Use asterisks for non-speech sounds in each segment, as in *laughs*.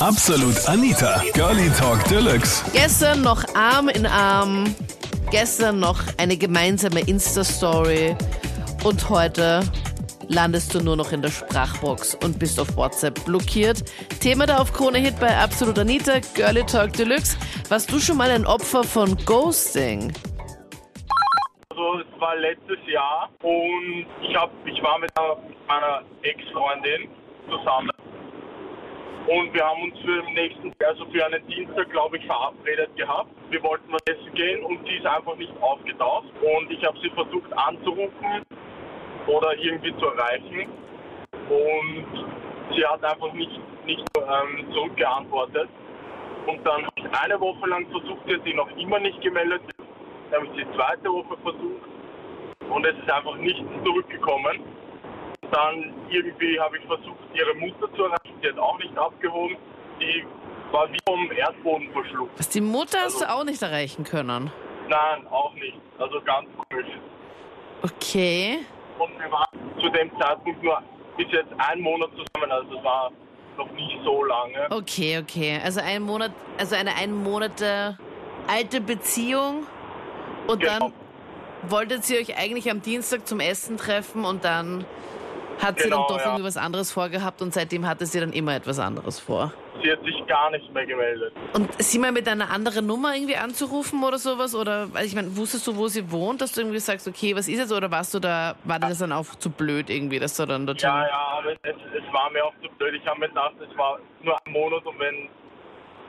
Absolut Anita, Girlie Talk Deluxe. Gestern noch Arm in Arm, gestern noch eine gemeinsame Insta-Story und heute landest du nur noch in der Sprachbox und bist auf WhatsApp blockiert. Thema der auf Krone Hit bei Absolut Anita, Girlie Talk Deluxe. Warst du schon mal ein Opfer von Ghosting? Also es war letztes Jahr und ich hab, ich war mit einer- mit meiner Ex-Freundin zusammen und wir haben uns für den nächsten, also für einen Dienstag, glaube ich, verabredet gehabt. Wir wollten was essen gehen und sie ist einfach nicht aufgetaucht und ich habe sie versucht anzurufen oder irgendwie zu erreichen und sie hat einfach nicht, nicht ähm, zurückgeantwortet. Und dann habe ich eine Woche lang versucht, sie hat sich noch immer nicht gemeldet. Dann habe ich die zweite Woche versucht und es ist einfach nichts zurückgekommen. Dann irgendwie habe ich versucht, ihre Mutter zu erreichen. Die hat auch nicht abgehoben. Die war wie vom Erdboden verschluckt. Was die Mutter hast du auch nicht erreichen können. Nein, auch nicht. Also ganz komisch. Okay. Und wir waren zu dem Zeitpunkt nur bis jetzt einen Monat zusammen. Also es war noch nicht so lange. Okay, okay. Also ein Monat, also eine ein Monate alte Beziehung und Genau. dann wolltet ihr euch eigentlich am Dienstag zum Essen treffen und dann hat sie Genau, dann doch ja. irgendwie was anderes vorgehabt und seitdem hatte sie dann immer etwas anderes vor. Sie hat sich gar nicht mehr gemeldet. Und sie mal mit einer anderen Nummer irgendwie anzurufen oder sowas? Oder, weil ich meine, wusstest du, wo sie wohnt, dass du irgendwie sagst, okay, was ist jetzt? Oder warst du da, war dir das dann auch zu blöd irgendwie, dass du dann dorthin... Ja, ja, aber es, es war mir auch zu blöd. Ich habe mir gedacht, es war nur ein Monat und wenn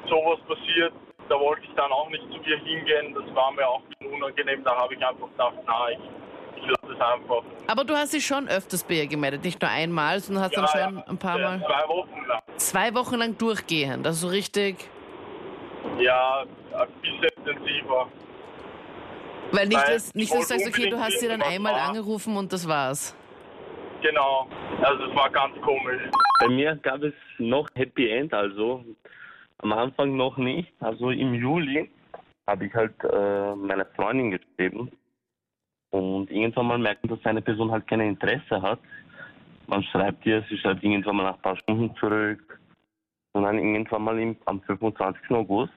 sowas passiert, da wollte ich dann auch nicht zu ihr hingehen. Das war mir auch unangenehm. Da habe ich einfach gedacht, na, ich, es einfach. Aber du hast dich schon öfters bei ihr gemeldet, nicht nur einmal, sondern hast dann schon ein paar Mal... Zwei Wochen lang. Zwei Wochen lang durchgehend, also so richtig... Ja, ein bisschen intensiver. Weil nicht, Weil dass, nicht, dass du sagst, okay, du hast sie dann einmal war. angerufen und das war's. Genau. Also es war ganz komisch. Bei mir gab es noch Happy End, also am Anfang noch nicht. Also im Juli habe ich halt äh, meine Freundin geschrieben und irgendwann mal merken, dass eine Person halt kein Interesse hat. Man schreibt ihr, sie schreibt irgendwann mal nach ein paar Stunden zurück und dann irgendwann mal im, am 25. August.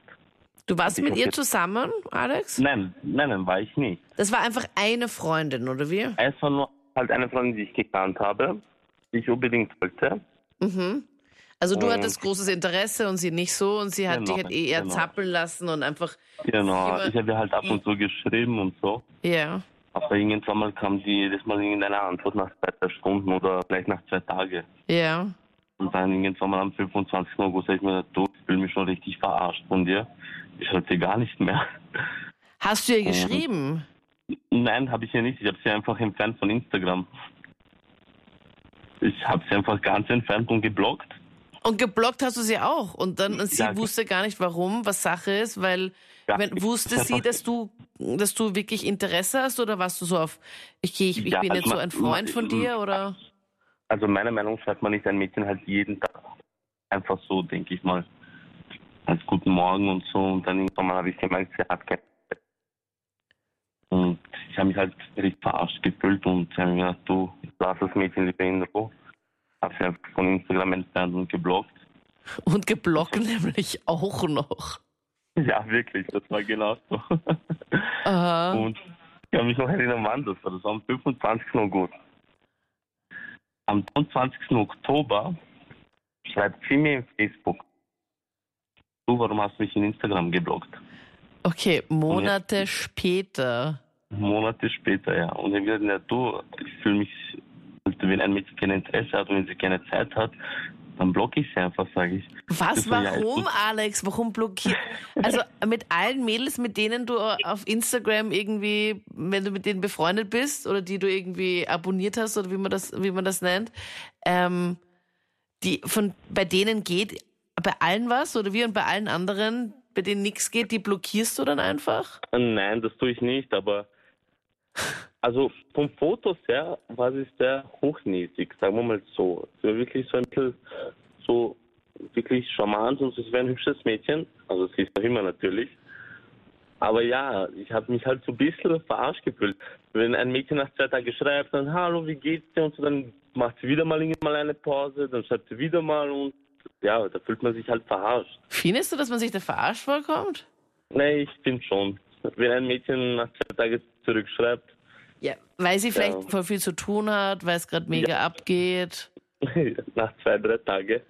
Du warst mit ihr zusammen, Alex? Nein, nein, nein, war ich nicht. Das war einfach eine Freundin, oder wie? Es war nur halt eine Freundin, die ich gekannt habe, die ich unbedingt wollte. Mhm. Also du Und- hattest großes Interesse und sie nicht so und sie hat Genau, dich halt eh eher genau. zappeln lassen und einfach, Genau, ich habe ihr halt ab und zu geschrieben und so. ja. Aber irgendwann mal kam sie jedes Mal irgendeine Antwort nach zwei, drei Stunden oder vielleicht nach zwei Tagen. Ja. Und dann irgendwann mal am 25. August habe ich mir gedacht, du, ich fühle mich schon richtig verarscht von dir. Ich halte gar nicht mehr. Hast du ihr geschrieben? Nein, habe ich ja nicht. Ich habe sie einfach entfernt von Instagram. Ich habe sie einfach ganz entfernt und geblockt. Und geblockt hast du sie auch. Und dann und sie Ja, wusste gar nicht, warum, was Sache ist, weil Ja, wenn, wusste sie, dass du, dass du wirklich Interesse hast oder warst du so auf, okay, ich, ich Ja, bin also jetzt so man- ein Freund von dir oder? Also meiner Meinung nach schreibt man nicht ein Mädchen halt jeden Tag. Einfach so, denke ich mal. Als guten Morgen und so. Und dann irgendwann mal habe ich gemerkt, sie hat kein Und ich habe mich halt richtig verarscht gefühlt und habe mir gedacht, du, lass das Mädchen lieber in Ruhe. Habe sie einfach von Instagram entfernt und geblockt. Und geblockt nämlich auch noch. Ja, wirklich, das war genau so. *laughs* Aha. Und ich kann mich noch erinnern, wann das war. Das war am 25. August. Am 23. Oktober schreibt sie mir in Facebook, du, warum hast du mich in Instagram geblockt? Okay, Monate später. Monate später, ja. Und ich wieder, ja, du, ich fühle mich, wenn ein Mädchen kein Interesse hat und wenn sie keine Zeit hat, dann blocke ich sie einfach, sage ich. Was, ja warum, echt- Alex? Warum blockiert? Also mit allen Mädels, mit denen du auf Instagram irgendwie, wenn du mit denen befreundet bist oder die du irgendwie abonniert hast oder wie man das, wie man das nennt, ähm, die von bei denen geht bei allen was oder wie und bei allen anderen, bei denen nichts geht, die blockierst du dann einfach? Nein, das tue ich nicht, aber *laughs* also vom Fotos her war sie sehr hochnäsig, sagen wir mal so. Sie war wirklich so ein bisschen so wirklich charmant und sie war ein hübsches Mädchen, also sie ist noch immer natürlich. Aber ja, ich habe mich halt so ein bisschen verarscht gefühlt. Wenn ein Mädchen nach zwei Tagen schreibt, dann hallo, wie geht's dir? Und so, dann macht sie wieder mal irgendwann eine Pause, dann schreibt sie wieder mal und ja, da fühlt man sich halt verarscht. Findest du, dass man sich da verarscht vorkommt? Nee, ich finde schon. Wenn ein Mädchen nach zwei Tagen zurückschreibt, Ja, weil sie vielleicht Ja. voll viel zu tun hat, weil es gerade mega abgeht. *laughs* nach zwei, drei Tagen.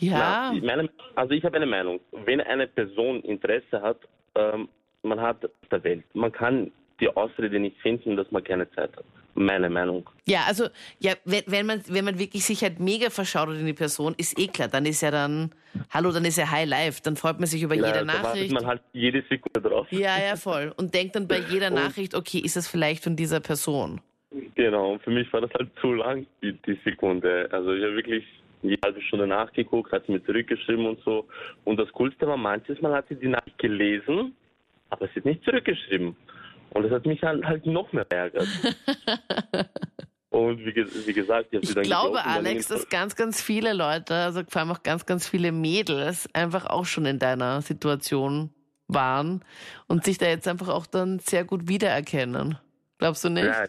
Ja, Na, meine, also ich habe eine Meinung. Wenn eine Person Interesse hat, ähm, man hat auf der Welt. Man kann die Ausrede nicht finden, dass man keine Zeit hat. Meine Meinung. ja, also ja, wenn, wenn man wenn man wirklich sich halt mega verschaut in die Person, ist eh klar, dann ist ja dann, hallo, dann ist ja High Life, dann freut man sich über Ja, jede da wartet Nachricht. man halt jede Sekunde drauf. Ja, ja, voll. Und denkt dann bei *laughs* jeder Nachricht, okay, ist das vielleicht von dieser Person? Genau, und für mich war das halt zu lang, die, die Sekunde. Also ich habe wirklich eine halbe Stunde nachgeguckt, hat sie mir zurückgeschrieben und so. Und das Coolste war, manches Mal hat sie die Nachricht gelesen, aber sie hat nicht zurückgeschrieben. Und das hat mich halt, halt noch mehr ärgert. *laughs* und wie, wie gesagt, ich Ich glaube, Alex, dass ganz, ganz viele Leute, also vor allem auch ganz, ganz viele Mädels, einfach auch schon in deiner Situation waren und sich da jetzt einfach auch dann sehr gut wiedererkennen. Glaubst du nicht? Ja,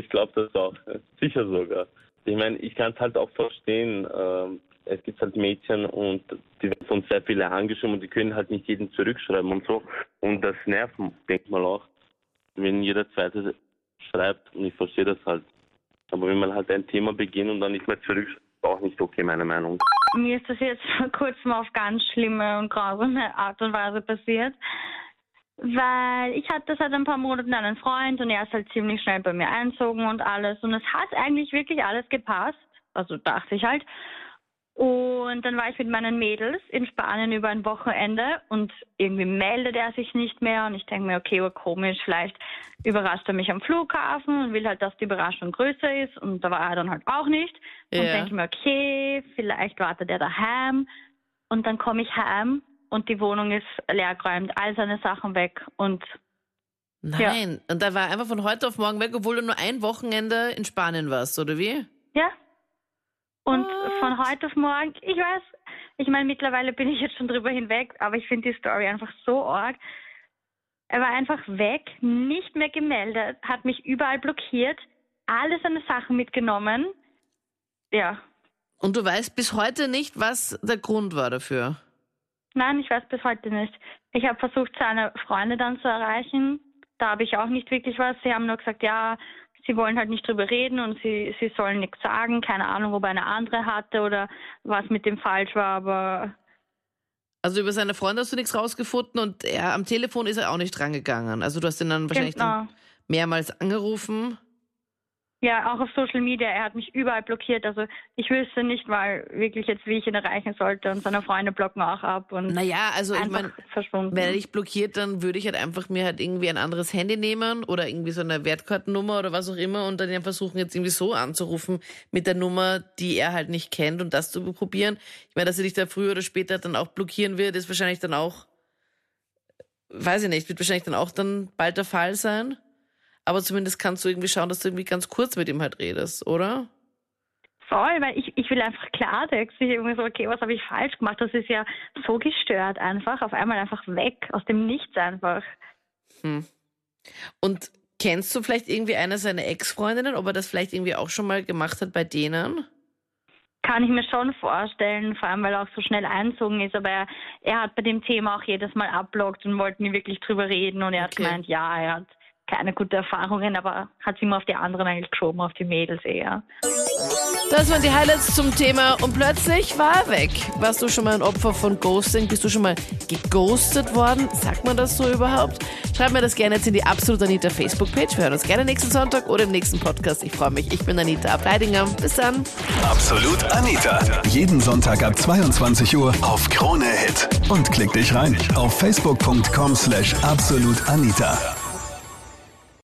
ich glaube das auch. Sicher sogar. Ich meine, ich kann es halt auch verstehen. Ähm, es gibt halt Mädchen und die werden von sehr vielen angeschrieben und die können halt nicht jeden zurückschreiben und so. Und das nervt, denkt mal auch, wenn jeder Zweite schreibt und ich verstehe das halt. Aber wenn man halt ein Thema beginnt und dann nicht mehr zurückschreibt, ist auch nicht okay, meine Meinung. Mir ist das jetzt *laughs* vor kurzem auf ganz schlimme und grausame Art und Weise passiert. Weil ich hatte seit ein paar Monaten einen Freund und er ist halt ziemlich schnell bei mir einzogen und alles. Und es hat eigentlich wirklich alles gepasst. Also dachte ich halt. Und dann war ich mit meinen Mädels in Spanien über ein Wochenende und irgendwie meldet er sich nicht mehr. Und ich denke mir, okay, komisch, vielleicht überrascht er mich am Flughafen und will halt, dass die Überraschung größer ist. Und da war er dann halt auch nicht. Und Ja. denke mir, okay, vielleicht wartet er daheim. Und dann komme ich heim und die Wohnung ist leergeräumt, all seine Sachen weg. Und Nein. Und da war er einfach von heute auf morgen weg, obwohl du nur ein Wochenende in Spanien warst, oder wie? ja. Und What? von heute auf morgen, ich weiß, ich meine, mittlerweile bin ich jetzt schon drüber hinweg, aber ich finde die Story einfach so arg. Er war einfach weg, nicht mehr gemeldet, hat mich überall blockiert, alle seine Sachen mitgenommen. Ja, Und du weißt bis heute nicht, was der Grund war dafür. Nein, ich weiß bis heute nicht. Ich habe versucht, seine Freunde dann zu erreichen. Da habe ich auch nicht wirklich was. Sie haben nur gesagt, ja, sie wollen halt nicht drüber reden und sie, sie sollen nichts sagen. Keine Ahnung, ob er eine andere hatte oder was mit dem falsch war, aber Also über seine Freunde hast du nichts rausgefunden und er am Telefon ist er auch nicht rangegangen. Also du hast ihn dann wahrscheinlich dann genau. mehrmals angerufen. Ja, auch auf Social Media. Er hat mich überall blockiert. Also ich wüsste nicht mal wirklich jetzt, wie ich ihn erreichen sollte. Und seine Freunde blocken auch ab und Naja, also ich meine, wenn er dich blockiert, dann würde ich halt einfach mir halt irgendwie ein anderes Handy nehmen oder irgendwie so eine Wertkartennummer oder was auch immer und dann versuchen jetzt irgendwie so anzurufen mit der Nummer, die er halt nicht kennt und das zu probieren. Ich meine, dass er dich da früher oder später dann auch blockieren wird, ist wahrscheinlich dann auch, weiß ich nicht, wird wahrscheinlich dann auch dann bald der Fall sein. Aber zumindest kannst du irgendwie schauen, dass du irgendwie ganz kurz mit ihm halt redest, oder? Voll, weil ich, ich will einfach Klartext. Ich irgendwie so, okay, was habe ich falsch gemacht? Das ist ja so gestört einfach. Auf einmal einfach weg, aus dem Nichts einfach. Hm. Und kennst du vielleicht irgendwie eine seiner Ex-Freundinnen, ob er das vielleicht irgendwie auch schon mal gemacht hat bei denen? Kann ich mir schon vorstellen, vor allem weil er auch so schnell einzogen ist. Aber er, er hat bei dem Thema auch jedes Mal abblockt und wollte nie wirklich drüber reden. Und er hat Okay. gemeint, ja, er hat keine guten Erfahrungen, aber hat es immer auf die anderen eigentlich geschoben, auf die Mädels eher. Das waren die Highlights zum Thema und plötzlich war er weg. Warst du schon mal ein Opfer von Ghosting? Bist du schon mal geghostet worden? Sagt man das so überhaupt? Schreib mir das gerne jetzt in die Absolut Anita Facebook-Page. Wir hören uns gerne nächsten Sonntag oder im nächsten Podcast. Ich freue mich. Ich bin Anita Ableidinger. Bis dann. Absolut Anita. Jeden Sonntag ab 22 Uhr auf Krone Hit. Und klick dich rein auf facebook.com slash absolutanita.